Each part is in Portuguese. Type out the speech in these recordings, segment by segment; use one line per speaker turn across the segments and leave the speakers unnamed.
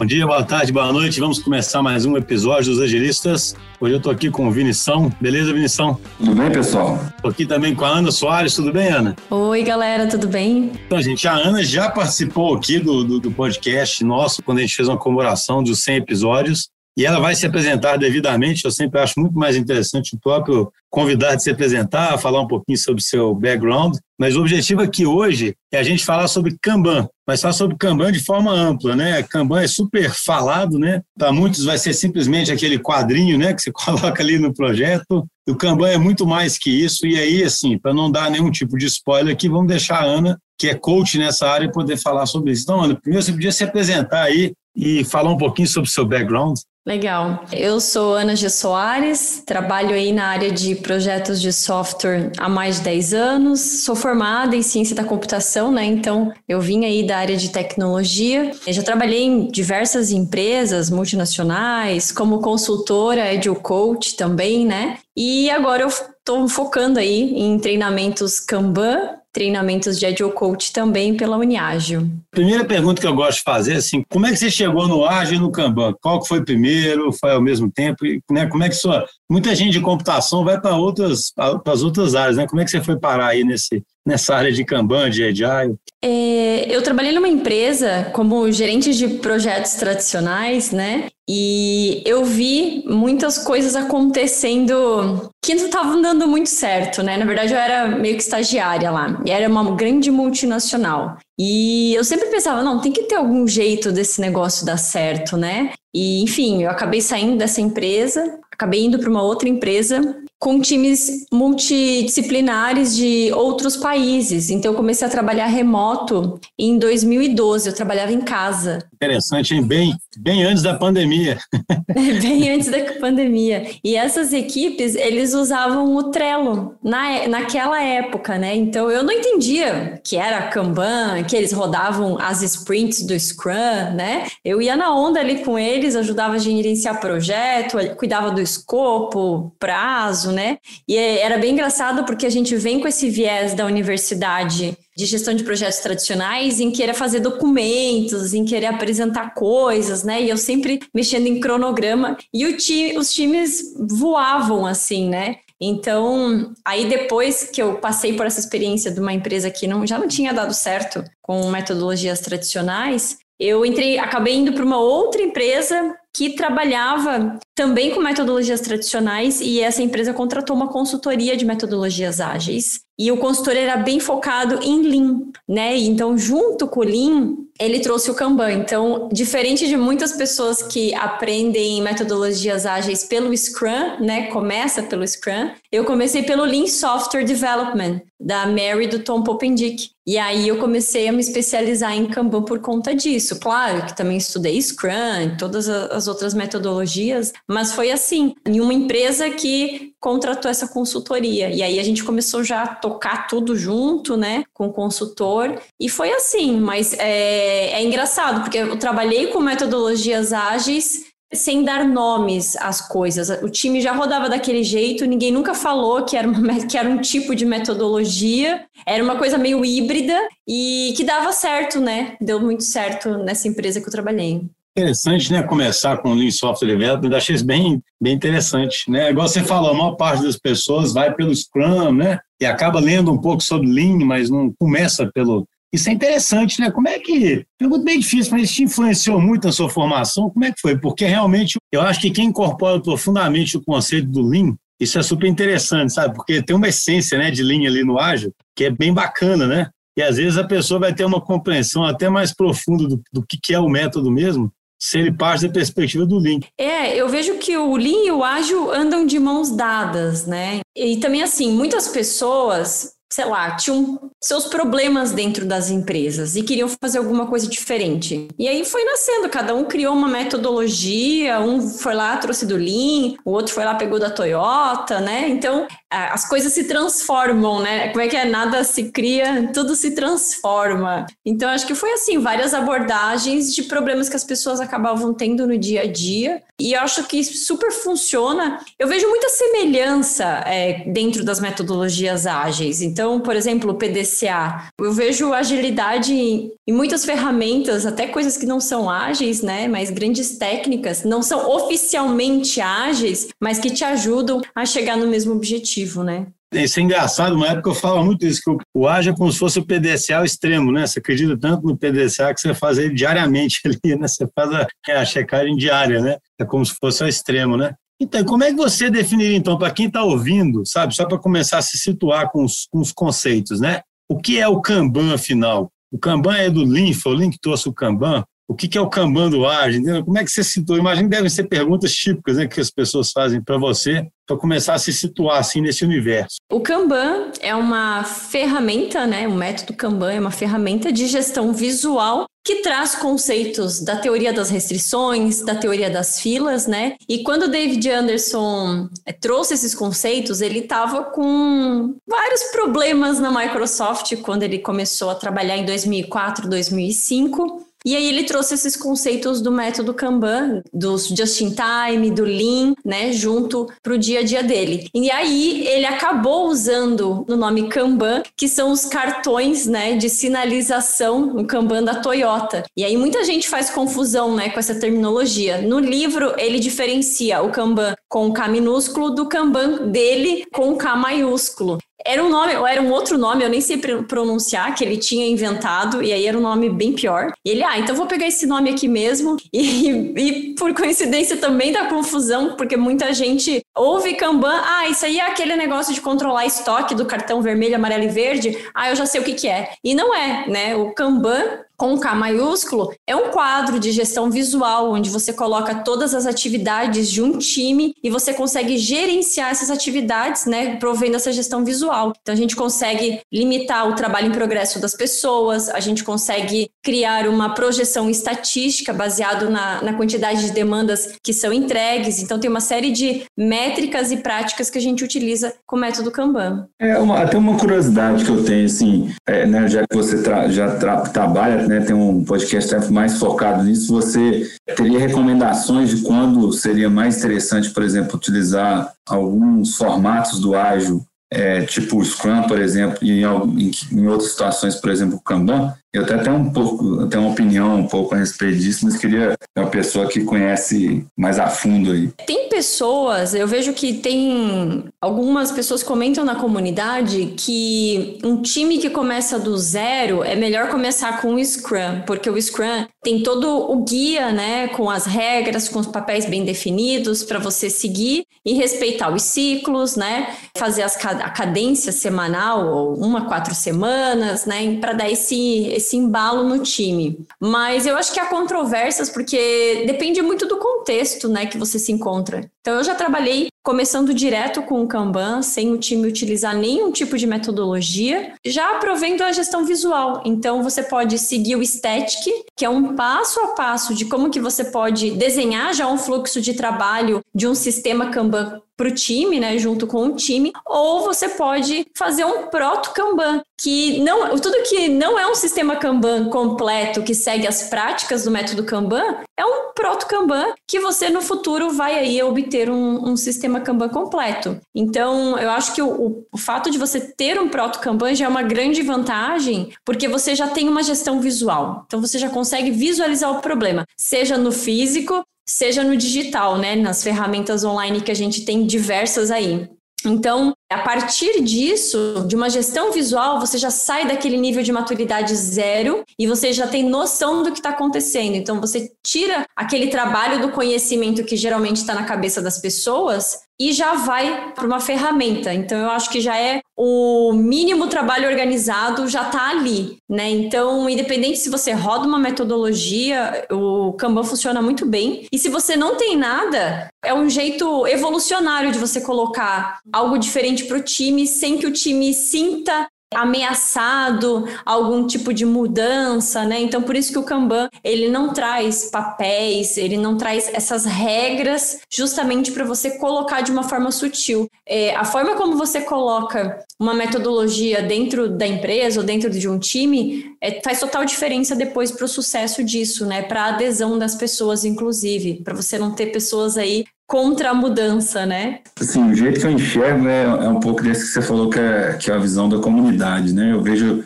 Bom dia, boa tarde, boa noite. Vamos começar mais um episódio dos Agilistas. Hoje eu estou aqui com o Vinição. Beleza, Vinição?
Tudo bem, pessoal?
Estou aqui também com a Ana Soares. Tudo bem, Ana?
Oi, galera, tudo bem?
Então, gente, a Ana já participou aqui do, do, do podcast nosso, quando a gente fez uma comemoração dos 100 episódios e ela vai se apresentar devidamente. Eu sempre acho muito mais interessante o próprio convidado se apresentar, falar um pouquinho sobre seu background. Mas o objetivo aqui hoje é a gente falar sobre Kanban, mas falar sobre Kanban de forma ampla, né? Kanban é super falado, né? Para muitos vai ser simplesmente aquele quadrinho, né, que você coloca ali no projeto. O Kanban é muito mais que isso. E aí, assim, para não dar nenhum tipo de spoiler aqui, vamos deixar a Ana, que é coach nessa área, poder falar sobre isso. Então, Ana, primeiro você podia se apresentar aí e falar um pouquinho sobre o seu background.
Legal. Eu sou Ana G. Soares, trabalho aí na área de projetos de software há mais de 10 anos, sou formada em ciência da computação, né? Então eu vim aí da área de tecnologia. Eu já trabalhei em diversas empresas multinacionais, como consultora, educoach também, né? E agora eu estou focando aí em treinamentos Kanban treinamentos de Agile Coach também pela Uniágil.
Primeira pergunta que eu gosto de fazer assim, como é que você chegou no Ágil e no Kanban? Qual que foi primeiro? Foi ao mesmo tempo? E, né, como é que sua... Muita gente de computação vai para outras, para as outras áreas, né? Como é que você foi parar aí nesse, nessa área de Kanban, de Agile?
É, eu trabalhei numa empresa como gerente de projetos tradicionais, né? E eu vi muitas coisas acontecendo que não estavam dando muito certo, né? Na verdade, eu era meio que estagiária lá. E era uma grande multinacional. E eu sempre pensava, não, tem que ter algum jeito desse negócio dar certo, né? E, enfim, eu acabei saindo dessa empresa, acabei indo para uma outra empresa com times multidisciplinares de outros países. Então, eu comecei a trabalhar remoto em 2012. Eu trabalhava em casa.
Interessante, hein? Bem, bem antes da pandemia.
bem antes da pandemia. E essas equipes, eles usavam o Trello na, naquela época, né? Então, eu não entendia que era Kanban, que eles rodavam as sprints do Scrum, né? Eu ia na onda ali com eles, ajudava a gerenciar projeto, cuidava do escopo, prazo, né? E é, era bem engraçado porque a gente vem com esse viés da universidade de gestão de projetos tradicionais em querer fazer documentos, em querer apresentar coisas, né? E eu sempre mexendo em cronograma e time, os times voavam assim, né? Então, aí depois que eu passei por essa experiência de uma empresa que não, já não tinha dado certo com metodologias tradicionais, eu entrei, acabei indo para uma outra empresa que trabalhava também com metodologias tradicionais e essa empresa contratou uma consultoria de metodologias ágeis. E o consultor era bem focado em Lean, né? Então, junto com o Lean, ele trouxe o Kanban. Então, diferente de muitas pessoas que aprendem metodologias ágeis pelo Scrum, né? Começa pelo Scrum. Eu comecei pelo Lean Software Development, da Mary do Tom Popendick. E aí eu comecei a me especializar em Kanban por conta disso. Claro que também estudei Scrum, todas as outras metodologias, mas foi assim, em uma empresa que contratou essa consultoria. E aí a gente começou já a tocar tudo junto, né, com o consultor. E foi assim, mas é, é engraçado, porque eu trabalhei com metodologias ágeis sem dar nomes às coisas. O time já rodava daquele jeito, ninguém nunca falou que era, uma, que era um tipo de metodologia, era uma coisa meio híbrida e que dava certo, né? Deu muito certo nessa empresa que eu trabalhei.
Interessante, né? Começar com o Lean Software Development, achei isso bem, bem interessante, né? Igual você falou, a maior parte das pessoas vai pelo Scrum, né? E acaba lendo um pouco sobre Lean, mas não começa pelo. Isso é interessante, né? Como é que. Pergunta bem difícil, mas isso te influenciou muito na sua formação? Como é que foi? Porque realmente eu acho que quem incorpora profundamente o conceito do Lean, isso é super interessante, sabe? Porque tem uma essência né, de linha ali no ágil que é bem bacana, né? E às vezes a pessoa vai ter uma compreensão até mais profunda do, do que é o método mesmo, se ele parte da perspectiva do Lean.
É, eu vejo que o Lean e o ágil andam de mãos dadas, né? E também, assim, muitas pessoas sei lá, tinham seus problemas dentro das empresas e queriam fazer alguma coisa diferente. E aí foi nascendo, cada um criou uma metodologia, um foi lá, trouxe do Lean, o outro foi lá, pegou da Toyota, né? Então, as coisas se transformam, né? Como é que é? Nada se cria, tudo se transforma. Então, acho que foi assim, várias abordagens de problemas que as pessoas acabavam tendo no dia a dia. E acho que super funciona. Eu vejo muita semelhança é, dentro das metodologias ágeis. Então, Então, por exemplo, o PDCA. Eu vejo agilidade em muitas ferramentas, até coisas que não são ágeis, né? Mas grandes técnicas, não são oficialmente ágeis, mas que te ajudam a chegar no mesmo objetivo, né?
Isso é engraçado, uma época eu falava muito isso, que o ágil é como se fosse o PDCA extremo, né? Você acredita tanto no PDCA que você faz ele diariamente ali, né? Você faz a, a checagem diária, né? É como se fosse o extremo, né? Então, como é que você definiria, então, para quem está ouvindo, sabe, só para começar a se situar com os, com os, conceitos, né? O que é o Kanban, afinal? O Kanban é do Lean, foi o Lean que trouxe o Kanban. O que é o Kanban do Ágil? Como é que você citou? Imagino que devem ser perguntas típicas né, que as pessoas fazem para você, para começar a se situar assim nesse universo.
O Kanban é uma ferramenta, né? O método Kanban é uma ferramenta de gestão visual que traz conceitos da teoria das restrições, da teoria das filas, né? E quando o David Anderson eh, trouxe esses conceitos, ele estava com vários problemas na Microsoft quando ele começou a trabalhar em 2004, 2005. E aí ele trouxe esses conceitos do método Kanban, dos just in time, do lean, né, junto para o dia a dia dele. E aí ele acabou usando no nome Kanban, que são os cartões, né, de sinalização, o Kanban da Toyota. E aí muita gente faz confusão, né, com essa terminologia. No livro ele diferencia o Kanban com K minúsculo do Kanban dele com K maiúsculo. Era um nome, ou era um outro nome, eu nem sei pronunciar, que ele tinha inventado, e aí era um nome bem pior. E ele, ah, então vou pegar esse nome aqui mesmo, e, e por coincidência também dá confusão, porque muita gente ouve Kanban, ah, isso aí é aquele negócio de controlar estoque do cartão vermelho, amarelo e verde, ah, eu já sei o que que é. E não é, né? O Kanban com K maiúsculo, é um quadro de gestão visual, onde você coloca todas as atividades de um time e você consegue gerenciar essas atividades, né, provendo essa gestão visual. Então, a gente consegue limitar o trabalho em progresso das pessoas, a gente consegue criar uma projeção estatística baseado na, na quantidade de demandas que são entregues. Então, tem uma série de métricas e práticas que a gente utiliza com o método Kanban.
É uma, até uma curiosidade que eu tenho, assim, é, né, já que você tra já tra trabalha né, tem um podcast mais focado nisso, você teria recomendações de quando seria mais interessante, por exemplo, utilizar alguns formatos do ágil é, tipo o Scrum, por exemplo, e em, em, outras situações, por exemplo, o Kanban, eu até tenho um pouco, tenho uma opinião um pouco a respeito disso, mas queria uma pessoa que conhece mais a fundo aí.
Tem pessoas, eu vejo que tem algumas pessoas comentam na comunidade que um time que começa do zero é melhor começar com o Scrum, porque o Scrum tem todo o guia, né, com as regras, com os papéis bem definidos para você seguir e respeitar os ciclos, né, fazer as, a cadência semanal ou uma quatro semanas, né, para dar esse esse embalo no time. Mas eu acho que há controvérsias porque depende muito do contexto, né, que você se encontra. Então eu já trabalhei começando direto com o Kanban, sem o time utilizar nenhum tipo de metodologia, já provendo a gestão visual. Então você pode seguir o Static, que é um passo a passo de como que você pode desenhar já um fluxo de trabalho de um sistema Kanban para o time, né, junto com o time, ou você pode fazer um proto Kanban, que não, tudo que não é um sistema Kanban completo que segue as práticas do método Kanban, é um proto Kanban que você no futuro vai aí obter um, um sistema Kanban completo. Então, eu acho que o, o fato de você ter um proto Kanban já é uma grande vantagem, porque você já tem uma gestão visual. Então, você já consegue visualizar o problema, seja no físico, seja no digital, né? Nas ferramentas online que a gente tem diversas aí. Então, a partir disso, de uma gestão visual, você já sai daquele nível de maturidade zero e você já tem noção do que está acontecendo. Então, você tira aquele trabalho do conhecimento que geralmente está na cabeça das pessoas e já vai para uma ferramenta. Então, eu acho que já é o mínimo trabalho organizado, já está ali, né? Então, independente se você roda uma metodologia, o Kanban funciona muito bem. E se você não tem nada, é um jeito evolucionário de você colocar algo diferente para o time sem que o time sinta ameaçado algum tipo de mudança, né? Então por isso que o Kanban ele não traz papéis, ele não traz essas regras justamente para você colocar de uma forma sutil. É, a forma como você coloca uma metodologia dentro da empresa ou dentro de um time, é, faz total diferença depois para o sucesso disso, né? Para a adesão das pessoas, inclusive, para você não ter pessoas aí contra a mudança, né?
Assim, o jeito que eu enxergo é, é um pouco desse que você falou que é, que é a visão da comunidade, né? Eu vejo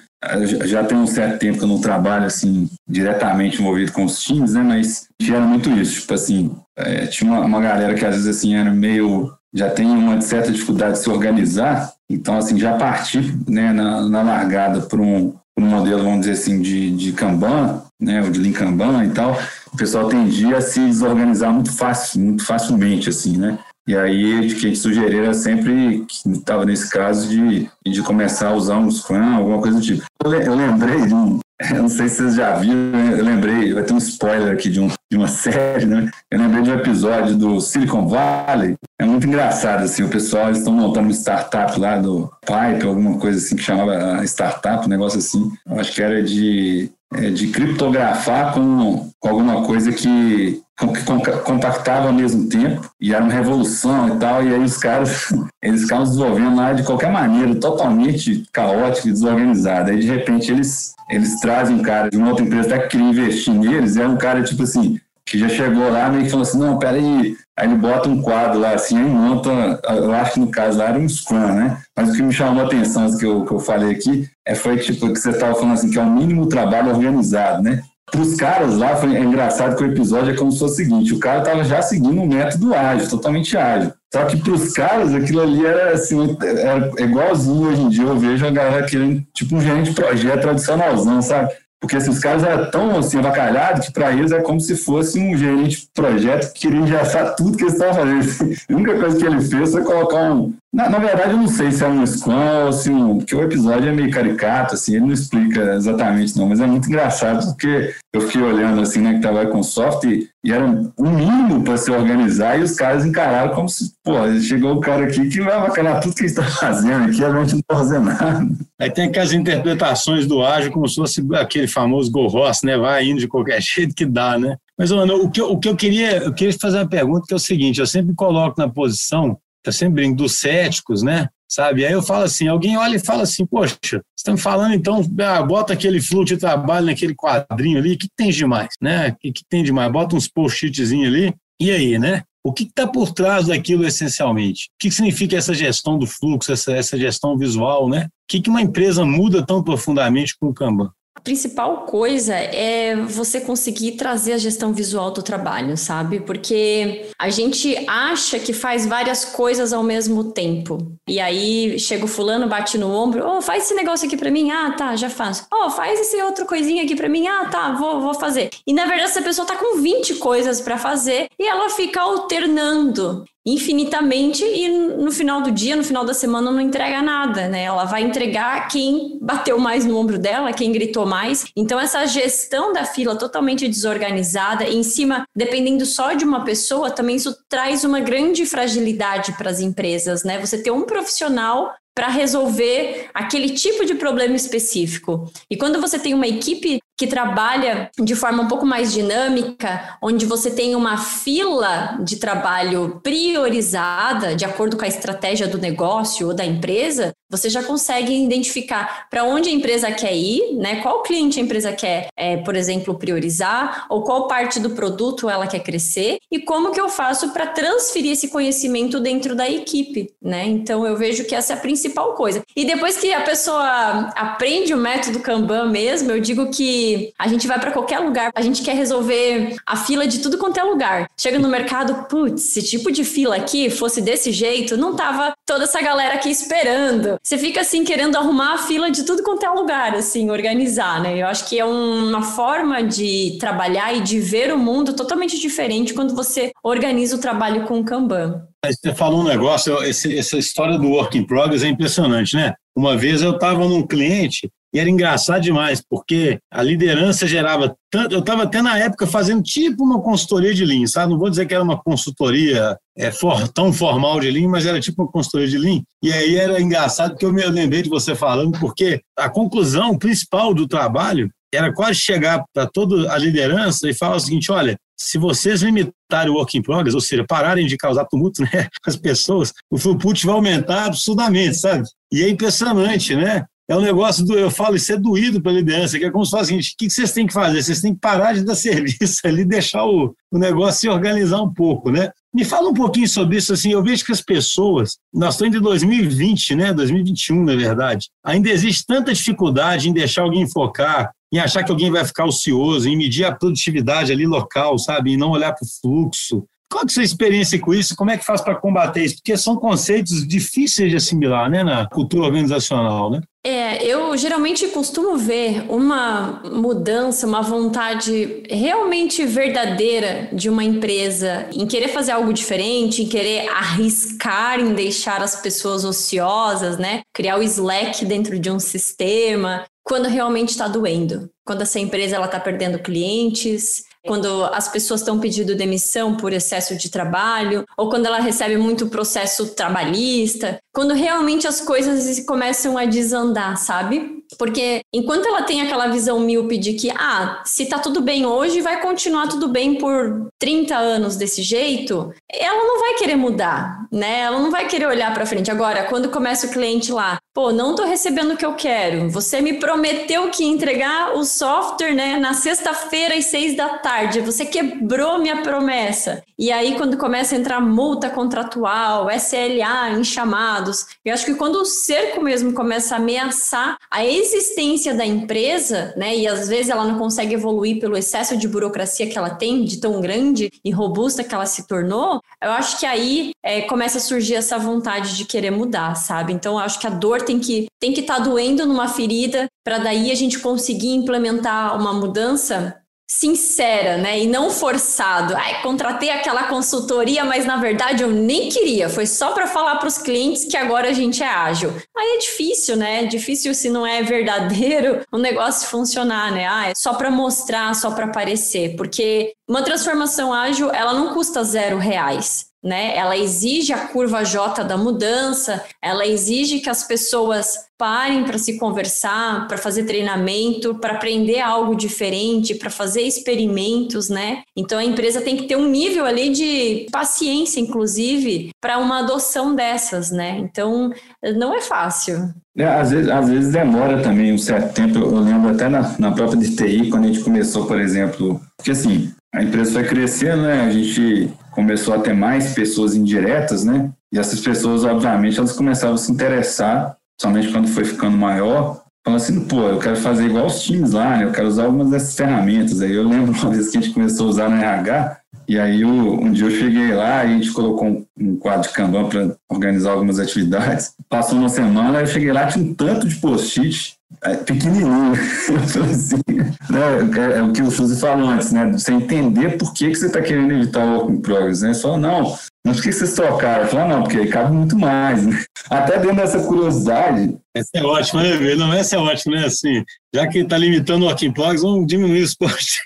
já tem um certo tempo que eu não trabalho assim diretamente envolvido com os times, né? Mas tinha muito isso, tipo assim, é, tinha uma, uma, galera que às vezes assim era meio já tem uma certa dificuldade de se organizar, então assim já partir, né, na, na largada para um, um modelo, vamos dizer assim, de, de Kanban, né, ou de Lean Kanban e tal, o pessoal tendia a se desorganizar muito fácil, muito facilmente, assim, né? E aí, o que a gente sugeriu era sempre, que estava nesse caso, de, de começar a usar um Scrum, alguma coisa do tipo. Eu lembrei de um, eu não sei se vocês já viram, eu lembrei, vai ter um spoiler aqui de, um, de uma série, né? Eu lembrei de um episódio do Silicon Valley, é muito engraçado, assim, o pessoal, eles estão montando uma startup lá do Pipe, alguma coisa assim, que chamava startup, um negócio assim, eu acho que era de é, de criptografar com, com alguma coisa que, que compactava ao mesmo tempo e era uma revolução e tal, e aí os caras eles ficavam desenvolvendo lá de qualquer maneira, totalmente caótico e desorganizado. Aí de repente eles, eles trazem um cara de uma outra empresa que queria investir neles, e é um cara tipo assim, que já chegou lá meio que falou assim, não, peraí, aí ele bota um quadro lá assim, aí monta, eu acho que no caso lá era um Scrum, né? Mas o que me chamou a atenção, que eu, que eu falei aqui, é, foi tipo, que você estava falando assim, que é o mínimo trabalho organizado, né? Para os caras lá, foi, é engraçado que o episódio é como se fosse o seguinte, o cara estava já seguindo um método ágil, totalmente ágil. Só que para os caras, aquilo ali era assim, era igualzinho hoje em dia, eu vejo a galera querendo, tipo um gerente de projeto tradicionalzão, sabe? Porque esses caras eram tão assim, avacalhados que para eles é como se fosse um gerente de projeto que queria engessar tudo que eles estavam fazendo. A única coisa que ele fez foi colocar um. Na, na verdade, eu não sei se é um Scrum ou se um. Porque o episódio é meio caricato, assim, ele não explica exatamente, não, mas é muito engraçado porque eu fiquei olhando assim, né, que tava com software e, e era um mínimo para se organizar e os caras encararam como se, pô, chegou o cara aqui que vai avacalhar tudo que está fazendo aqui, a gente não está fazendo nada.
Aí tem aquelas interpretações do ágil como se fosse aquele famoso go né? Vai indo de qualquer jeito que dá, né? Mas, mano, o que, eu, o que eu queria, eu queria fazer uma pergunta que é o seguinte: eu sempre coloco na posição, eu sempre brinco dos céticos, né? Sabe? Aí eu falo assim: alguém olha e fala assim, poxa, estamos falando então, ah, bota aquele fluxo de trabalho naquele quadrinho ali, o que tem de mais, né? O que, que tem de mais? Bota uns post-itzinhos ali, e aí, né? O que está por trás daquilo essencialmente? O que significa essa gestão do fluxo, essa, essa gestão visual, né? O que, que uma empresa muda tão profundamente com o Kanban?
Principal coisa é você conseguir trazer a gestão visual do trabalho, sabe? Porque a gente acha que faz várias coisas ao mesmo tempo. E aí chega o fulano, bate no ombro, oh, faz esse negócio aqui para mim. Ah, tá, já faço. Oh, faz esse outro coisinha aqui para mim. Ah, tá, vou, vou fazer. E na verdade essa pessoa tá com 20 coisas para fazer e ela fica alternando infinitamente e no final do dia, no final da semana, não entrega nada, né? Ela vai entregar quem bateu mais no ombro dela, quem gritou mais. Então, essa gestão da fila totalmente desorganizada, em cima, dependendo só de uma pessoa, também isso traz uma grande fragilidade para as empresas, né? Você ter um profissional para resolver aquele tipo de problema específico. E quando você tem uma equipe que trabalha de forma um pouco mais dinâmica, onde você tem uma fila de trabalho priorizada de acordo com a estratégia do negócio ou da empresa, você já consegue identificar para onde a empresa quer ir, né? Qual cliente a empresa quer, é, por exemplo, priorizar, ou qual parte do produto ela quer crescer, e como que eu faço para transferir esse conhecimento dentro da equipe, né? Então eu vejo que essa é a principal coisa. E depois que a pessoa aprende o método Kanban mesmo, eu digo que a gente vai para qualquer lugar, a gente quer resolver a fila de tudo quanto é lugar. Chega no mercado, putz, esse tipo de fila aqui fosse desse jeito, não tava toda essa galera aqui esperando você fica assim querendo arrumar a fila de tudo quanto é lugar, assim, organizar, né? Eu acho que é uma forma de trabalhar e de ver o mundo totalmente diferente quando você organiza o trabalho com o Kanban.
Você falou um negócio, essa história do work in progress é impressionante, né? Uma vez eu estava num cliente e era engraçado demais, porque a liderança gerava tanto. Eu estava até na época fazendo tipo uma consultoria de Lean, sabe? Não vou dizer que era uma consultoria é, for, tão formal de Lean, mas era tipo uma consultoria de Lean. E aí era engraçado, porque eu me lembrei de você falando, porque a conclusão principal do trabalho era quase chegar para toda a liderança e falar o seguinte: olha, se vocês limitarem o work in progress, ou seja, pararem de causar tumulto né, as pessoas, o throughput vai aumentar absurdamente, sabe? E é impressionante, né? É um negócio do, eu falo, isso é doído para a liderança, que é como se fosse seguinte: o que vocês têm que fazer? Vocês têm que parar de dar serviço ali, deixar o, o negócio se organizar um pouco, né? Me fala um pouquinho sobre isso, assim, eu vejo que as pessoas, nós estamos em 2020, né, 2021, na verdade, ainda existe tanta dificuldade em deixar alguém focar, em achar que alguém vai ficar ocioso, em medir a produtividade ali local, sabe, e não olhar para o fluxo. Qual é a sua experiência com isso? Como é que faz para combater isso? Porque são conceitos difíceis de assimilar, né, na cultura organizacional, né?
É, eu geralmente costumo ver uma mudança, uma vontade realmente verdadeira de uma empresa em querer fazer algo diferente, em querer arriscar em deixar as pessoas ociosas, né? Criar o Slack dentro de um sistema, quando realmente está doendo. Quando essa empresa ela está perdendo clientes, quando as pessoas estão pedindo demissão por excesso de trabalho, ou quando ela recebe muito processo trabalhista, quando realmente as coisas começam a desandar, sabe? Porque enquanto ela tem aquela visão míope de que, ah, se tá tudo bem hoje, vai continuar tudo bem por 30 anos desse jeito, ela não vai querer mudar, né? Ela não vai querer olhar para frente. Agora, quando começa o cliente lá, pô, não tô recebendo o que eu quero, você me prometeu que ia entregar o software, né, na sexta-feira às seis da tarde, você quebrou minha promessa. E aí, quando começa a entrar multa contratual, SLA em chamados, eu acho que quando o cerco mesmo começa a ameaçar a existência da empresa, né, e às vezes ela não consegue evoluir pelo excesso de burocracia que ela tem, de tão grande e robusta que ela se tornou, eu acho que aí é, começa a surgir essa vontade de querer mudar, sabe? Então, eu acho que a dor tem que tem que estar tá doendo numa ferida para daí a gente conseguir implementar uma mudança sincera, né? E não forçado. Ai, contratei aquela consultoria, mas na verdade eu nem queria. Foi só para falar para os clientes que agora a gente é ágil. Aí é difícil, né? Difícil se não é verdadeiro o negócio funcionar, né? Ah, é só para mostrar, só para aparecer. Porque uma transformação ágil, ela não custa zero reais né? Ela exige a curva J da mudança, ela exige que as pessoas parem para se conversar, para fazer treinamento, para aprender algo diferente, para fazer experimentos, né? Então a empresa tem que ter um nível ali de paciência, inclusive, para uma adoção dessas, né? Então não é fácil.
É, às, vezes, às vezes demora também um certo tempo. Eu lembro até na, na própria DTI, quando a gente começou, por exemplo, porque assim, a empresa foi crescendo, né? A gente começou a ter mais pessoas indiretas, né? E essas pessoas, obviamente, elas começavam a se interessar, somente quando foi ficando maior, falando assim, pô, eu quero fazer igual os times lá, né? Eu quero usar algumas dessas ferramentas. Aí eu lembro uma vez que a gente começou a usar no RH, e aí eu, um dia eu cheguei lá a gente colocou um, quadro de Kanban para organizar algumas atividades. Passou uma semana, eu cheguei lá, tinha um tanto de post-it pequenininho. assim, né? É, é, o que o Suzy falou antes, né? Você entender por que, que você está querendo evitar o Open Progress, né? Só não, mas por que vocês trocaram? Falar, não, porque aí cabe muito mais, né? Até dentro dessa curiosidade.
Essa é ótima, né, Não, essa é ótima, né? Assim, já que está limitando o Working Progress, vamos diminuir os post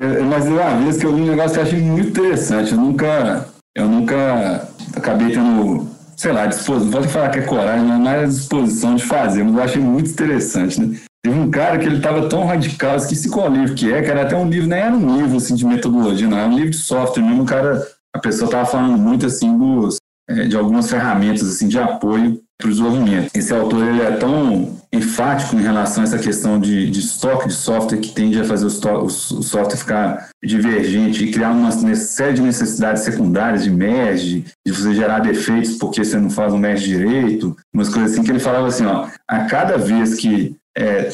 é, mas uma vez que eu vi um negócio que eu achei muito interessante. Eu nunca, eu nunca acabei tendo sei lá, disposição, pode falar que é coragem, mas mais disposição de fazer, mas eu achei muito interessante, né? Teve um cara que ele estava tão radical, esqueci qual livro que é, que era até um livro, nem era um livro assim, de metodologia, não, era um livro de software mesmo, o cara, a pessoa estava falando muito assim dos, é, de algumas ferramentas assim, de apoio para o desenvolvimento. Esse autor ele é tão enfático em relação a essa questão de, de estoque de software que tende a fazer o, o, o software ficar divergente e criar uma série de necessidades secundárias de merge, de você gerar defeitos porque você não faz um merge direito, umas coisas assim que ele falava assim, ó, a cada vez que é,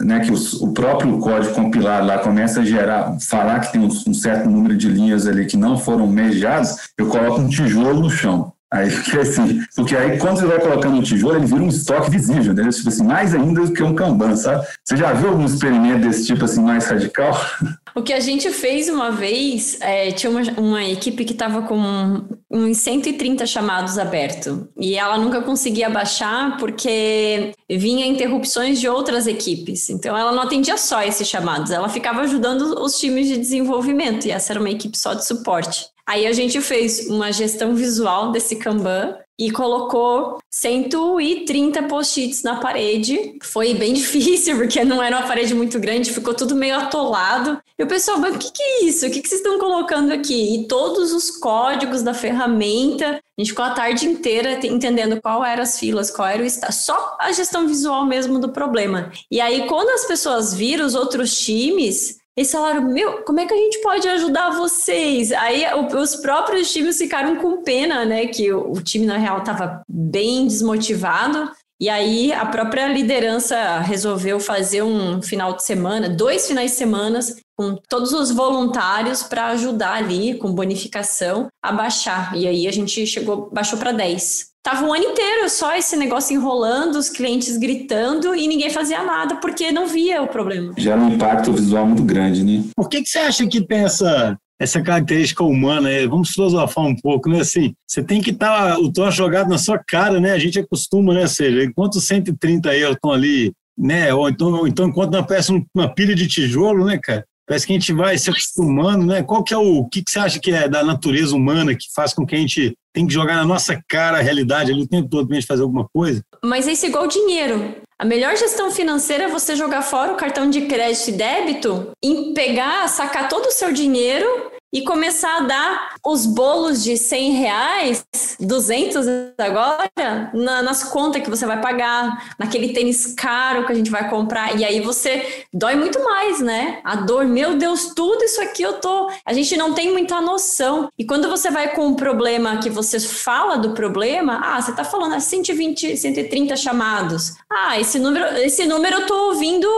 né, que o, o, próprio código compilado lá começa a gerar, falar que tem um, um certo número de linhas ali que não foram mergeadas, eu coloco um tijolo no chão. Aí porque assim, porque aí quando você vai colocando um tijolo, ele vira um estoque visível, né? Tipo assim, mais ainda do que um Kanban, sabe? Você já viu algum experimento desse tipo assim, mais radical?
O que a gente fez uma vez, é, tinha uma, uma, equipe que estava com uns 130 chamados abertos. E ela nunca conseguia baixar porque vinha interrupções de outras equipes. Então ela não atendia só esses chamados, ela ficava ajudando os times de desenvolvimento. E essa era uma equipe só de suporte. Aí a gente fez uma gestão visual desse Kanban e colocou 130 post-its na parede. Foi bem difícil, porque não era uma parede muito grande, ficou tudo meio atolado. E o pessoal, mas o que, que é isso? O que, que vocês estão colocando aqui? E todos os códigos da ferramenta. A gente ficou a tarde inteira entendendo qual eram as filas, qual era o estado. Só a gestão visual mesmo do problema. E aí, quando as pessoas viram os outros times, eles falaram, meu, como é que a gente pode ajudar vocês? Aí os próprios times ficaram com pena, né? Que o, time, na real, estava bem desmotivado. E aí a própria liderança resolveu fazer um final de semana, dois finais de semana, com todos os voluntários para ajudar ali, com bonificação, a baixar. E aí a gente chegou, baixou para 10. Tava um ano inteiro só esse negócio enrolando, os clientes gritando e ninguém fazia nada porque não via o problema.
Gera um impacto visual muito grande, né?
Por que, que você acha que tem essa, essa característica humana? Vamos filosofar um pouco, né? Assim, você tem que estar tá, o troço jogado na sua cara, né? A gente acostuma, né? Ou seja, enquanto 130 euros estão ali, né? Ou então, ou então enquanto aparece uma pilha de tijolo, né, cara? Parece que a gente vai se acostumando, né? Qual que é o, o que, que você acha que é da natureza humana que faz com que a gente tem que jogar na nossa cara a realidade ali o tempo todo para a gente fazer alguma coisa?
Mas é isso igual dinheiro. A melhor gestão financeira é você jogar fora o cartão de crédito e débito e pegar, sacar todo o seu dinheiro e começar a dar os bolos de 100 reais, 200 agora, na, nas contas que você vai pagar, naquele tênis caro que a gente vai comprar. E aí você dói muito mais, né? A dor, meu Deus, tudo isso aqui eu tô. A gente não tem muita noção. E quando você vai com um problema que você fala do problema, ah, você tá falando 120, ah, 130 chamados. Ah, esse número, esse número eu tô ouvindo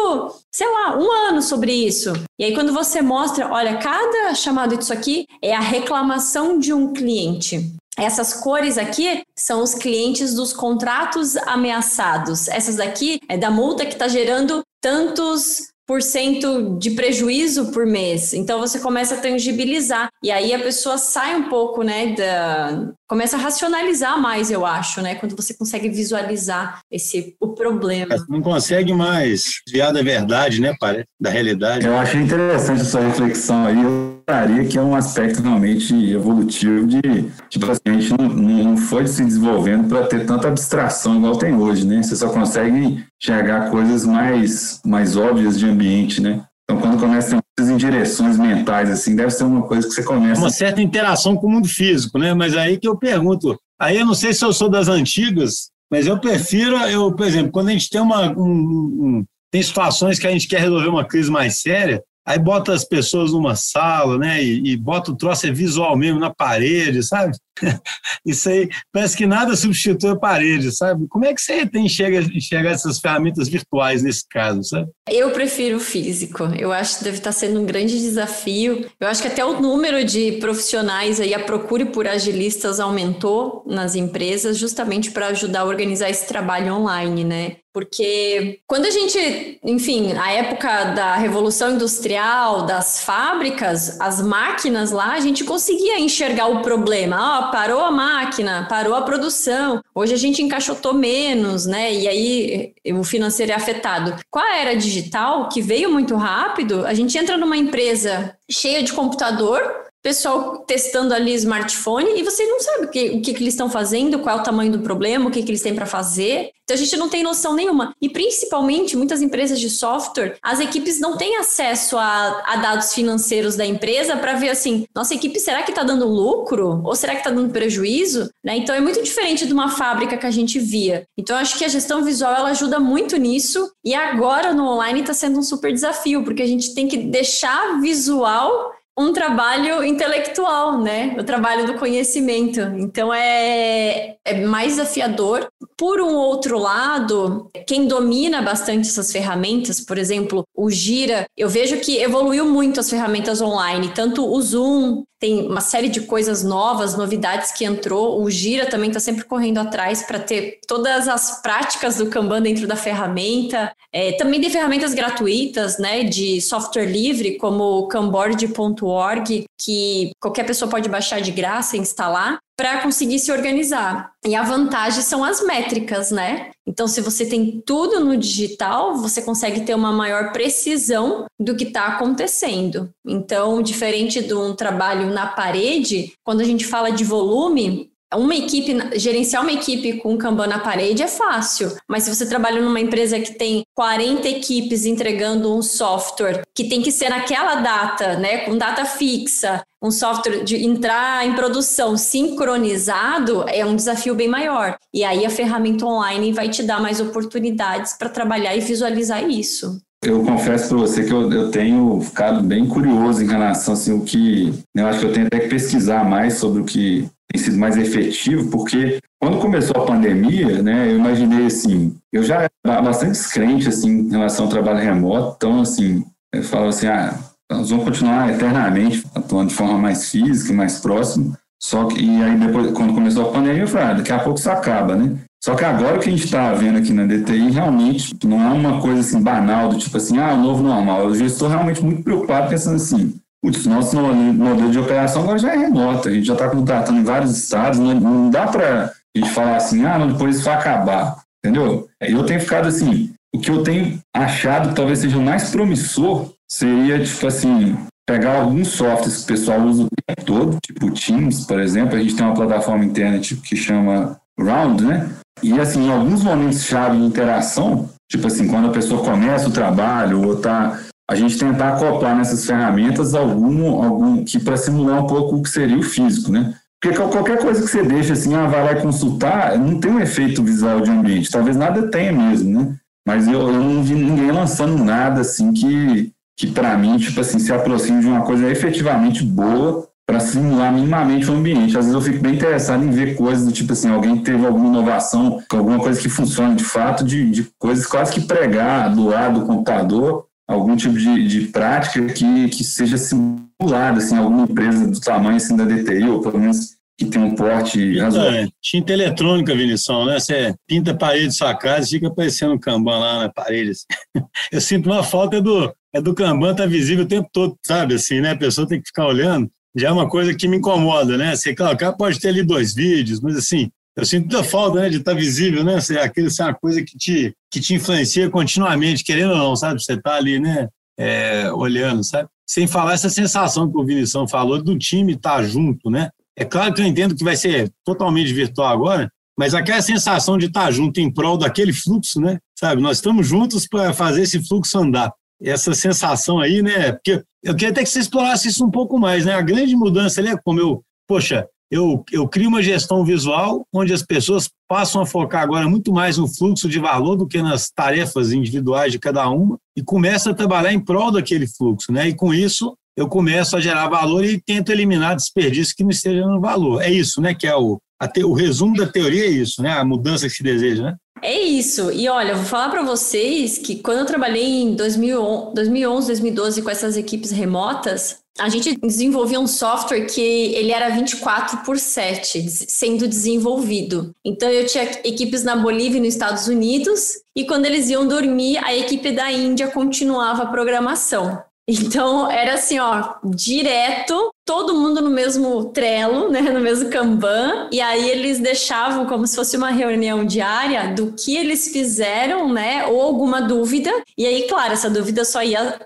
sei lá, um ano sobre isso. E aí, quando você mostra, olha, cada chamado disso aqui é a reclamação de um cliente. Essas cores aqui são os clientes dos contratos ameaçados. Essas daqui é da multa que está gerando tantos por cento de prejuízo por mês. Então você começa a tangibilizar e aí a pessoa sai um pouco, né, da começa a racionalizar mais, eu acho, né, quando você consegue visualizar esse o problema.
Não consegue mais desviar da verdade, né, parece, da realidade.
Eu achei interessante essa reflexão aí. Eu acharia que é um aspecto realmente evolutivo de, tipo assim, a gente não, não foi se desenvolvendo para ter tanta abstração igual tem hoje, né? Você só consegue enxergar coisas mais mais óbvias de ambiente, né? Então, quando começa a ter essas indireções mentais, assim, deve ser uma coisa que você começa.
Uma certa interação com o mundo físico, né? Mas aí que eu pergunto. Aí eu não sei se eu sou das antigas, mas eu prefiro, eu, por exemplo, quando a gente tem uma. Um, um, tem situações que a gente quer resolver uma crise mais séria, aí bota as pessoas numa sala, né? E, e bota o troço é visual mesmo na parede, sabe? Isso aí parece que nada substitui a parede, sabe? Como é que você tem enxerga, enxergar essas ferramentas virtuais nesse caso, sabe?
Eu prefiro o físico. Eu acho que deve estar sendo um grande desafio. Eu acho que até o número de profissionais aí, a procura por agilistas aumentou nas empresas justamente para ajudar a organizar esse trabalho online, né? Porque quando a gente, enfim, a época da revolução industrial, das fábricas, as máquinas lá, a gente conseguia enxergar o problema. Ah, parou a máquina, parou a produção. Hoje a gente encaixotou menos, né? E aí o financeiro é afetado. Com a era digital, que veio muito rápido, a gente entra numa empresa cheia de computador, pessoal testando ali smartphone e você não sabe o que, o que, que eles estão fazendo, qual é o tamanho do problema, o que, que eles têm para fazer. Então a gente não tem noção nenhuma. E principalmente muitas empresas de software, as equipes não têm acesso a, a dados financeiros da empresa para ver assim, nossa equipe será que está dando lucro ou será que está dando prejuízo? Né? Então é muito diferente de uma fábrica que a gente via. Então acho que a gestão visual ela ajuda muito nisso e agora no online está sendo um super desafio porque a gente tem que deixar visual um trabalho intelectual, né? O trabalho do conhecimento. Então é, é mais desafiador. Por um outro lado, quem domina bastante essas ferramentas, por exemplo, o Gira, eu vejo que evoluiu muito as ferramentas online, tanto o Zoom, tem uma série de coisas novas, novidades que entrou. O Gira também está sempre correndo atrás para ter todas as práticas do Kanban dentro da ferramenta. É, também tem ferramentas gratuitas, né, de software livre, como o Kanboard.org, que qualquer pessoa pode baixar de graça e instalar para conseguir se organizar. E a vantagem são as métricas, né? Então, se você tem tudo no digital, você consegue ter uma maior precisão do que está acontecendo. Então, diferente de um trabalho na parede, quando a gente fala de volume, uma equipe, gerenciar uma equipe com Kanban na parede é fácil, mas se você trabalha numa empresa que tem 40 equipes entregando um software que tem que ser naquela data, né, com data fixa, um software de entrar em produção sincronizado, é um desafio bem maior. E aí a ferramenta online vai te dar mais oportunidades para trabalhar e visualizar isso.
Eu confesso para você que eu, eu, tenho ficado bem curioso em relação assim, o que né, eu acho que eu tenho até que pesquisar mais sobre o que tem sido mais efetivo, porque quando começou a pandemia, né, eu imaginei assim, eu já era bastante descrente assim em relação ao trabalho remoto, então assim, eu falo assim, ah, nós vamos continuar eternamente atuando de forma mais física, mais próxima. Só que e aí depois quando começou a pandemia, eu falei, ah, daqui a pouco isso acaba, né? Só que agora o que a gente está vendo aqui na DTI realmente não é uma coisa assim banal, do tipo assim, ah, o novo normal. Eu já estou realmente muito preocupado pensando assim, putz, nosso modelo de operação agora já é remoto, a gente já está contratando em vários estados, não, não dá para a gente falar assim, ah, não, depois isso vai acabar, entendeu? Eu tenho ficado assim, o que eu tenho achado talvez seja o mais promissor seria, tipo assim, pegar alguns softwares que o pessoal usa o tempo todo, tipo Teams, por exemplo, a gente tem uma plataforma interna tipo, que chama Round, né? E assim, em alguns momentos chave de interação, tipo assim, quando a pessoa começa o trabalho ou tá a gente tentar acoplar nessas ferramentas algum, algum que para simular um pouco o que seria o físico, né? Porque qualquer coisa que você deixa assim, ah, vai lá e consultar, não tem um efeito visual de ambiente. Talvez nada tenha mesmo, né? Mas eu, eu não vi ninguém lançando nada assim que, que para mim, tipo assim, se aproxime de uma coisa efetivamente boa para simular minimamente o ambiente. Às vezes eu fico bem interessado em ver coisas do tipo assim, alguém teve alguma inovação, alguma coisa que funciona de fato, de, de coisas quase que pregar do lado do computador, algum tipo de, de prática que, que seja simulada, assim, alguma empresa do tamanho assim, da DTI, ou pelo menos que tem um porte razoável.
É, tinta eletrônica, Vinição, né? Você pinta a parede de sua casa e fica aparecendo um Kanban lá na parede. Assim. Eu sinto uma falta do, é do Kanban estar tá visível o tempo todo, sabe? Assim, né? A pessoa tem que ficar olhando já é uma coisa que me incomoda, né? Você, claro, o cara pode ter ali dois vídeos, mas assim, eu sinto muita falta né, de estar visível, né? Aquilo é uma coisa que te, que te influencia continuamente, querendo ou não, sabe? Você está ali, né? É, olhando, sabe? Sem falar essa sensação que o Vinição falou do time estar tá junto, né? É claro que eu entendo que vai ser totalmente virtual agora, mas aquela sensação de estar junto em prol daquele fluxo, né? Sabe? Nós estamos juntos para fazer esse fluxo andar essa sensação aí, né? Porque eu queria até que você explorasse isso um pouco mais, né? A grande mudança ali é como eu, poxa, eu, eu crio uma gestão visual onde as pessoas passam a focar agora muito mais no fluxo de valor do que nas tarefas individuais de cada uma e começa a trabalhar em prol daquele fluxo, né? E com isso eu começo a gerar valor e tento eliminar desperdício que não esteja no valor. É isso, né? Que é o, te, o resumo da teoria é isso, né? A mudança que se deseja, né?
É isso. E olha, eu vou falar para vocês que quando eu trabalhei em 2011, 2012 com essas equipes remotas, a gente desenvolvia um software que ele era 24 por 7 sendo desenvolvido. Então eu tinha equipes na Bolívia e nos Estados Unidos, e quando eles iam dormir, a equipe da Índia continuava a programação. Então era assim, ó, direto, todo mundo no mesmo trelo, né, no mesmo Kanban, e aí eles deixavam como se fosse uma reunião diária do que eles fizeram, né, ou alguma dúvida. E aí, claro, essa dúvida só ia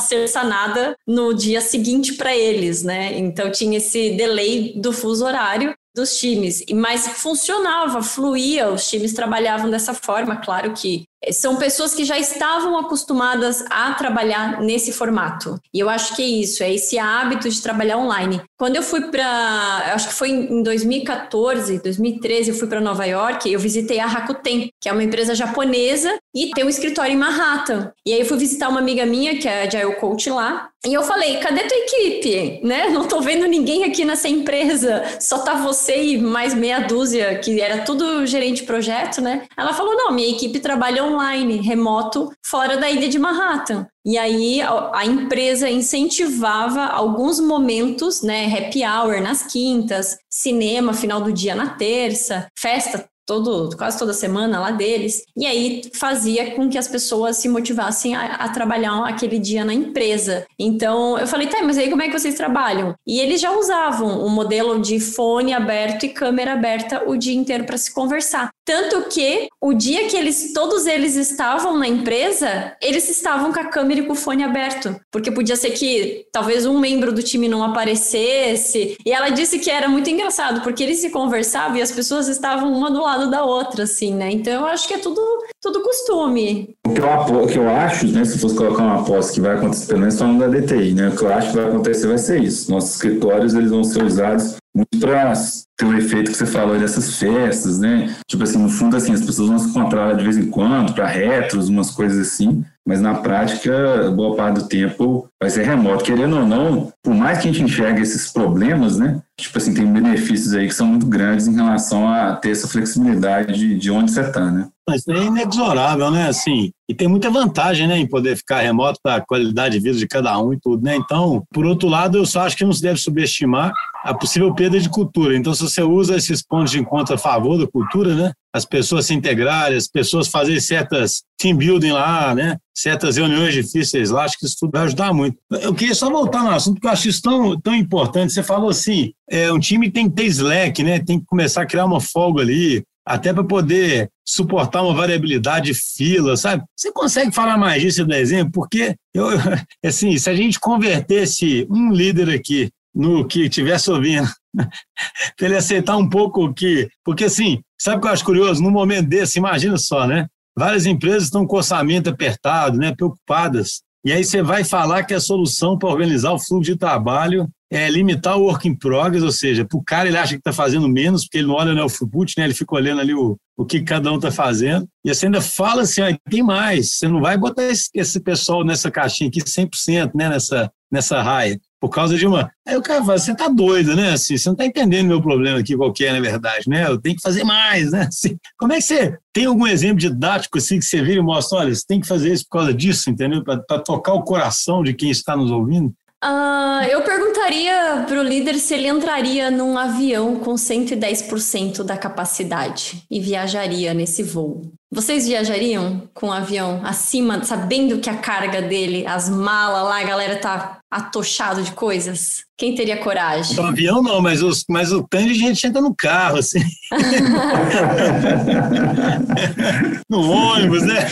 ser sanada no dia seguinte para eles, né? Então tinha esse delay do fuso horário dos times, mas funcionava, fluía, os times trabalhavam dessa forma, claro que são pessoas que já estavam acostumadas a trabalhar nesse formato. E eu acho que é isso, é esse hábito de trabalhar online. Quando eu fui para, acho que foi em 2014, 2013, eu fui para Nova York, eu visitei a Rakuten, que é uma empresa japonesa e tem um escritório em Manhattan. E aí eu fui visitar uma amiga minha, que é a Agile Coach lá, e eu falei, cadê tua equipe? Né? Não tô vendo ninguém aqui nessa empresa, só tá você e mais meia dúzia, que era tudo gerente de projeto, né? Ela falou, não, minha equipe trabalha online, remoto, fora da ilha de Manhattan. E aí a empresa incentivava alguns momentos, né, happy hour nas quintas, cinema final do dia na terça, festa todo, quase toda semana lá deles, e aí fazia com que as pessoas se motivassem a, a, trabalhar aquele dia na empresa. Então eu falei, tá, mas aí como é que vocês trabalham? E eles já usavam o um modelo de fone aberto e câmera aberta o dia inteiro para se conversar. Tanto que o dia que eles, todos eles estavam na empresa, eles estavam com a câmera e com o fone aberto, porque podia ser que talvez um membro do time não aparecesse. E ela disse que era muito engraçado, porque eles se conversavam e as pessoas estavam uma do lado da outra, assim, né? Então eu acho que é tudo, tudo costume.
O que eu, o que eu acho, né, se fosse colocar uma aposta que vai acontecer, pelo menos falando da DTI, né? O que eu acho que vai acontecer vai ser isso. Nossos escritórios eles vão ser usados muito para ter o efeito que você falou dessas festas, né? Tipo assim, no fundo, assim, as pessoas vão se encontrar de vez em quando para retros, umas coisas assim, mas na prática, boa parte do tempo vai ser remoto. Querendo ou não, por mais que a gente enxergue esses problemas, né? Tipo assim, tem benefícios aí que são muito grandes em relação a ter essa flexibilidade de, de onde você está, né?
Mas é inexorável, né? Assim, e tem muita vantagem, né, em poder ficar remoto para a qualidade de vida de cada um e tudo, né? Então, por outro lado, eu só acho que não se deve subestimar a possível perda de cultura. Então, se você usa esses pontos de encontro a favor da cultura, né? As pessoas se integrarem, as pessoas fazerem certas team building lá, né? Certas reuniões difíceis lá, acho que isso tudo vai ajudar muito. Eu queria só voltar no assunto, porque eu acho isso tão, tão importante. Você falou assim, é, um time tem que ter slack, né? Tem que começar a criar uma folga ali, até para poder suportar uma variabilidade de fila, sabe? Você consegue falar mais disso do exemplo? Porque, eu, assim, se a gente convertesse um líder aqui no que estivesse ouvindo, para ele aceitar um pouco o que. Porque, assim, sabe o que eu acho curioso? Num momento desse, imagina só, né? Várias empresas estão com orçamento apertado, né? Preocupadas. E aí você vai falar que a solução para organizar o fluxo de trabalho é limitar o work in progress, ou seja, para o cara ele acha que está fazendo menos, porque ele não olha né, o throughput, né, ele fica olhando ali o, o que cada um está fazendo. E você ainda fala assim, ah, tem mais, você não vai botar esse, esse pessoal nessa caixinha aqui 100%, né, nessa, nessa raia, por causa de uma... Aí o cara fala, você está doido, né, assim, você não está entendendo meu problema aqui qualquer, é, na verdade, né, eu tenho que fazer mais, né, assim, como é que você... Tem algum exemplo didático, assim, que você vira e mostra, olha, você tem que fazer isso por causa disso, entendeu, para tocar o coração de quem está nos ouvindo?
Uh, eu perguntaria para o líder se ele entraria num avião com 110% da capacidade e viajaria nesse voo. Vocês viajariam com um avião acima, sabendo que a carga dele, as malas lá, a galera tá atochado de coisas? Quem teria coragem?
No avião não, mas, os, mas o tanto de gente entra no carro, assim. no ônibus, né?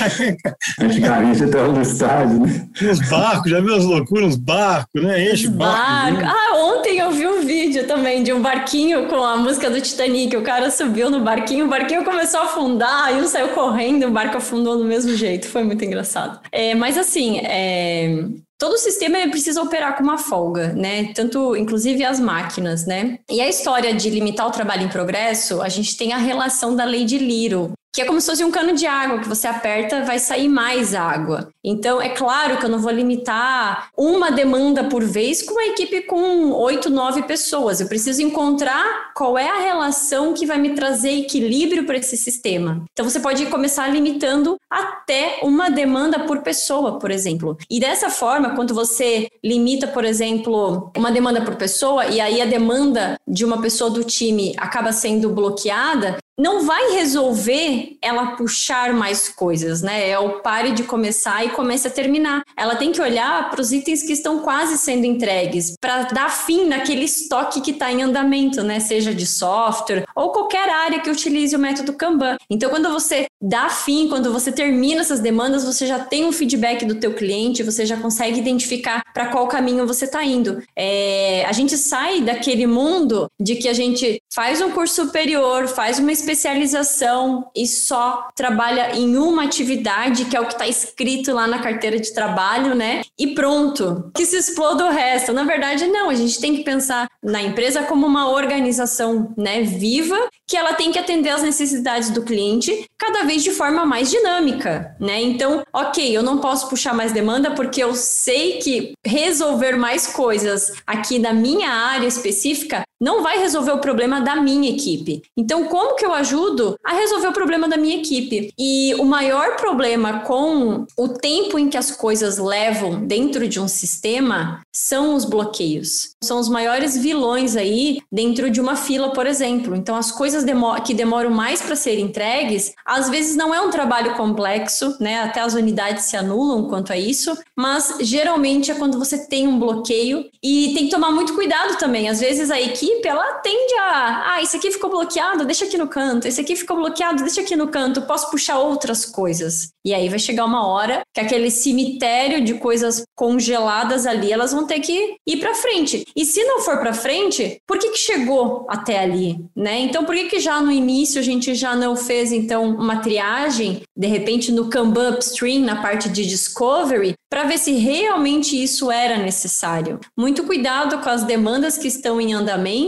Antigamente você estava no estádio, né?
Nos barcos, já viu as loucuras, nos barcos, né? Enche o barco.
Né? Ah, ontem eu vi um vídeo também de um barquinho com a música do Titanic. O cara subiu no barquinho, o barquinho começou a afundar, e um saiu correndo, o barco afundou do mesmo jeito. Foi muito engraçado. É, mas assim, é, todo o sistema precisa operar com uma folga, né? Tanto, inclusive, as máquinas, né? E a história de limitar o trabalho em progresso, a gente tem a relação da lei de Little, que é como se fosse um cano de água que você aperta, vai sair mais água. Então, é claro que eu não vou limitar uma demanda por vez com uma equipe com oito, nove pessoas. Eu preciso encontrar qual é a relação que vai me trazer equilíbrio para esse sistema. Então, você pode começar limitando até uma demanda por pessoa, por exemplo. E dessa forma, quando você limita, por exemplo, uma demanda por pessoa e aí a demanda de uma pessoa do time acaba sendo bloqueada, não vai resolver ela puxar mais coisas, né? É o pare de começar e comece a terminar. Ela tem que olhar para os itens que estão quase sendo entregues, para dar fim naquele estoque que está em andamento, né? Seja de software ou qualquer área que utilize o método Kanban. Então, quando você dá fim, quando você termina essas demandas, você já tem um feedback do teu cliente, você já consegue identificar para qual caminho você está indo. É, a gente sai daquele mundo de que a gente faz um curso superior, faz uma especialização e só trabalha em uma atividade, que é o que está escrito lá na carteira de trabalho, né? E pronto, que se exploda o resto. Na verdade, não, a gente tem que pensar na empresa como uma organização, né, viva, que ela tem que atender às necessidades do cliente cada de forma mais dinâmica, né? Então, ok, eu não posso puxar mais demanda porque eu sei que resolver mais coisas aqui na minha área específica não vai resolver o problema da minha equipe. Então, como que eu ajudo a resolver o problema da minha equipe? E o maior problema com o tempo em que as coisas levam dentro de um sistema são os bloqueios. São os maiores vilões aí dentro de uma fila, por exemplo. Então, as coisas que demoram mais para serem entregues, às vezes não é um trabalho complexo, né? Até as unidades se anulam quanto a isso, mas geralmente é quando você tem um bloqueio e tem que tomar muito cuidado também. Às vezes a equipe equipe, ela tende a, ah, isso aqui ficou bloqueado, deixa aqui no canto, esse aqui ficou bloqueado, deixa aqui no canto, posso puxar outras coisas. E aí vai chegar uma hora que aquele cemitério de coisas congeladas ali, elas vão ter que ir para frente. E se não for para frente, por que que chegou até ali, né? Então, por que que já no início a gente já não fez então uma triagem, de repente no Kanban upstream, na parte de discovery, para ver se realmente isso era necessário. Muito cuidado com as demandas que estão em andamento,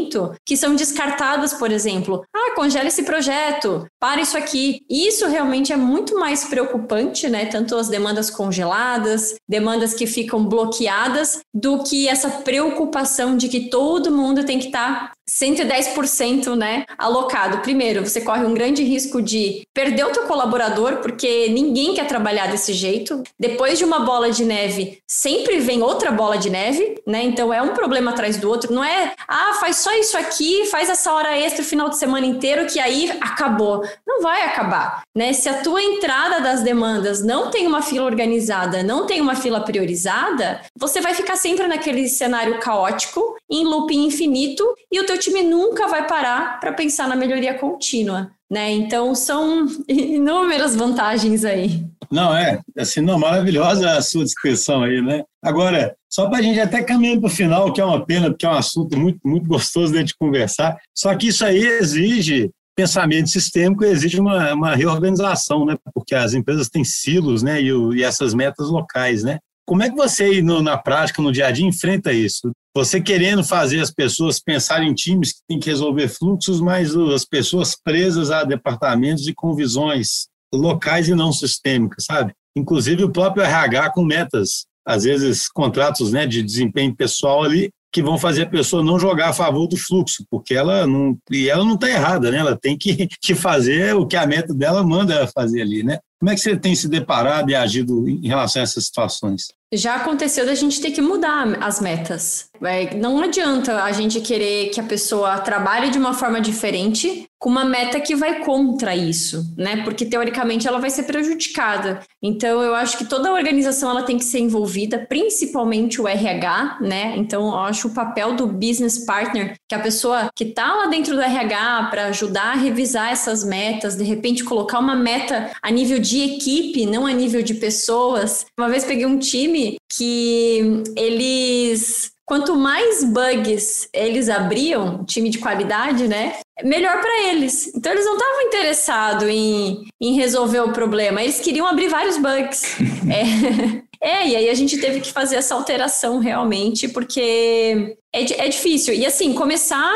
que são descartadas, por exemplo. Ah, congela esse projeto, para isso aqui. Isso realmente é muito mais preocupante, né? Tanto as demandas congeladas, demandas que ficam bloqueadas, do que essa preocupação de que todo mundo tem que estar tá 110% né, alocado. Primeiro, você corre um grande risco de perder o teu colaborador, porque ninguém quer trabalhar desse jeito. Depois de uma bola de neve, sempre vem outra bola de neve, né? Então é um problema atrás do outro. Não é, ah, faz só isso aqui, faz essa hora extra o final de semana inteiro que aí acabou. Não vai acabar, né? Se a tua entrada das demandas não tem uma fila organizada, não tem uma fila priorizada, você vai ficar sempre naquele cenário caótico, em looping infinito, e o teu time nunca vai parar para pensar na melhoria contínua. Né? Então são inúmeras vantagens aí.
Não, é, assim, não, maravilhosa a sua descrição aí, né? Agora, só para a gente até caminhar para o final, que é uma pena, porque é um assunto muito, muito gostoso de gente conversar, só que isso aí exige pensamento sistêmico, exige uma, uma reorganização, né? Porque as empresas têm silos, né? E, o, e essas metas locais, né? Como é que você, no, na prática, no dia a dia, enfrenta isso? Você querendo fazer as pessoas pensarem em times que têm que resolver fluxos, mas as pessoas presas a departamentos e com visões locais e não sistêmicas, sabe? Inclusive o próprio RH com metas, às vezes contratos né, de desempenho pessoal ali, que vão fazer a pessoa não jogar a favor do fluxo, porque ela não. E ela não está errada, né? Ela tem que, que fazer o que a meta dela manda ela fazer ali, né? Como é que você tem se deparado e agido em relação a essas situações?
Já aconteceu da gente ter que mudar as metas. Não adianta a gente querer que a pessoa trabalhe de uma forma diferente com uma meta que vai contra isso, né? Porque teoricamente ela vai ser prejudicada. Então eu acho que toda a organização ela tem que ser envolvida, principalmente o RH, né? Então eu acho o papel do business partner, que a pessoa que está lá dentro do RH para ajudar a revisar essas metas, de repente colocar uma meta a nível de equipe, não a nível de pessoas. Uma vez peguei um time que eles quanto mais bugs eles abriam, time de qualidade, né? Melhor para eles. Então eles não estavam interessados em, em resolver o problema, eles queriam abrir vários bugs. é. é, e aí a gente teve que fazer essa alteração realmente, porque é, é difícil. E assim, começar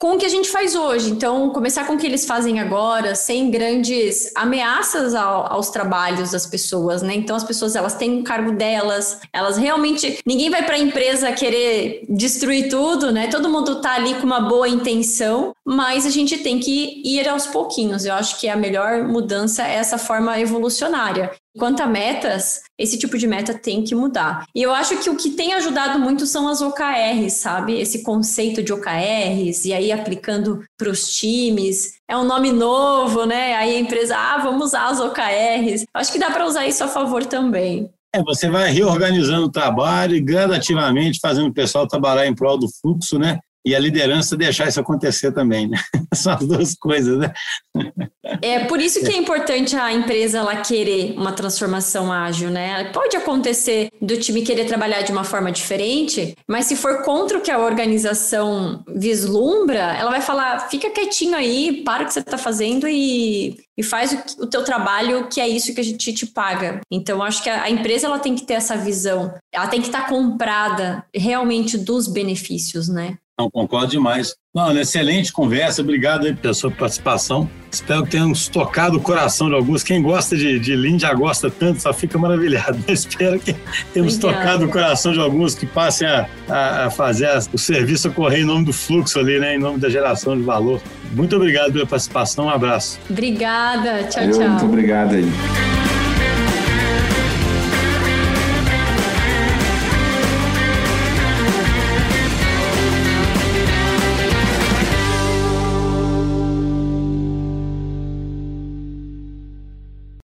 com o que a gente faz hoje. Então, começar com o que eles fazem agora, sem grandes ameaças ao, aos trabalhos das pessoas, né? Então, as pessoas elas têm o cargo delas, elas realmente ninguém vai para a empresa querer destruir tudo, né? Todo mundo tá ali com uma boa intenção, mas a gente tem que ir aos pouquinhos. Eu acho que a melhor mudança é essa forma evolucionária. Quanto a metas, esse tipo de meta tem que mudar. E eu acho que o que tem ajudado muito são as OKRs, sabe? Esse conceito de OKRs, e aí aplicando para os times. É um nome novo, né? Aí a empresa, ah, vamos usar as OKRs. Acho que dá para usar isso a favor também.
É, você vai reorganizando o trabalho e gradativamente fazendo o pessoal trabalhar em prol do fluxo, né? E a liderança deixar isso acontecer também, né? São as duas coisas, né?
É por isso que é importante a empresa ela querer uma transformação ágil, né? Pode acontecer do time querer trabalhar de uma forma diferente, mas se for contra o que a organização vislumbra, ela vai falar: fica quietinho aí, para o que você está fazendo e, e faz o, o teu trabalho, que é isso que a gente te paga. Então, acho que a, a empresa ela tem que ter essa visão, ela tem que estar tá comprada realmente dos benefícios, né?
Não, concordo demais. Não, excelente conversa, obrigado aí pela sua participação. Espero que tenhamos tocado o coração de alguns. Quem gosta de, de Lean já gosta tanto, só fica maravilhado. Espero que tenhamos Obrigada. tocado o coração de alguns que passem a, a, a fazer a, o serviço ocorrer em nome do fluxo ali, né? Em nome da geração de valor. Muito obrigado pela participação, um abraço.
Obrigada, tchau, tchau.
Muito obrigado aí.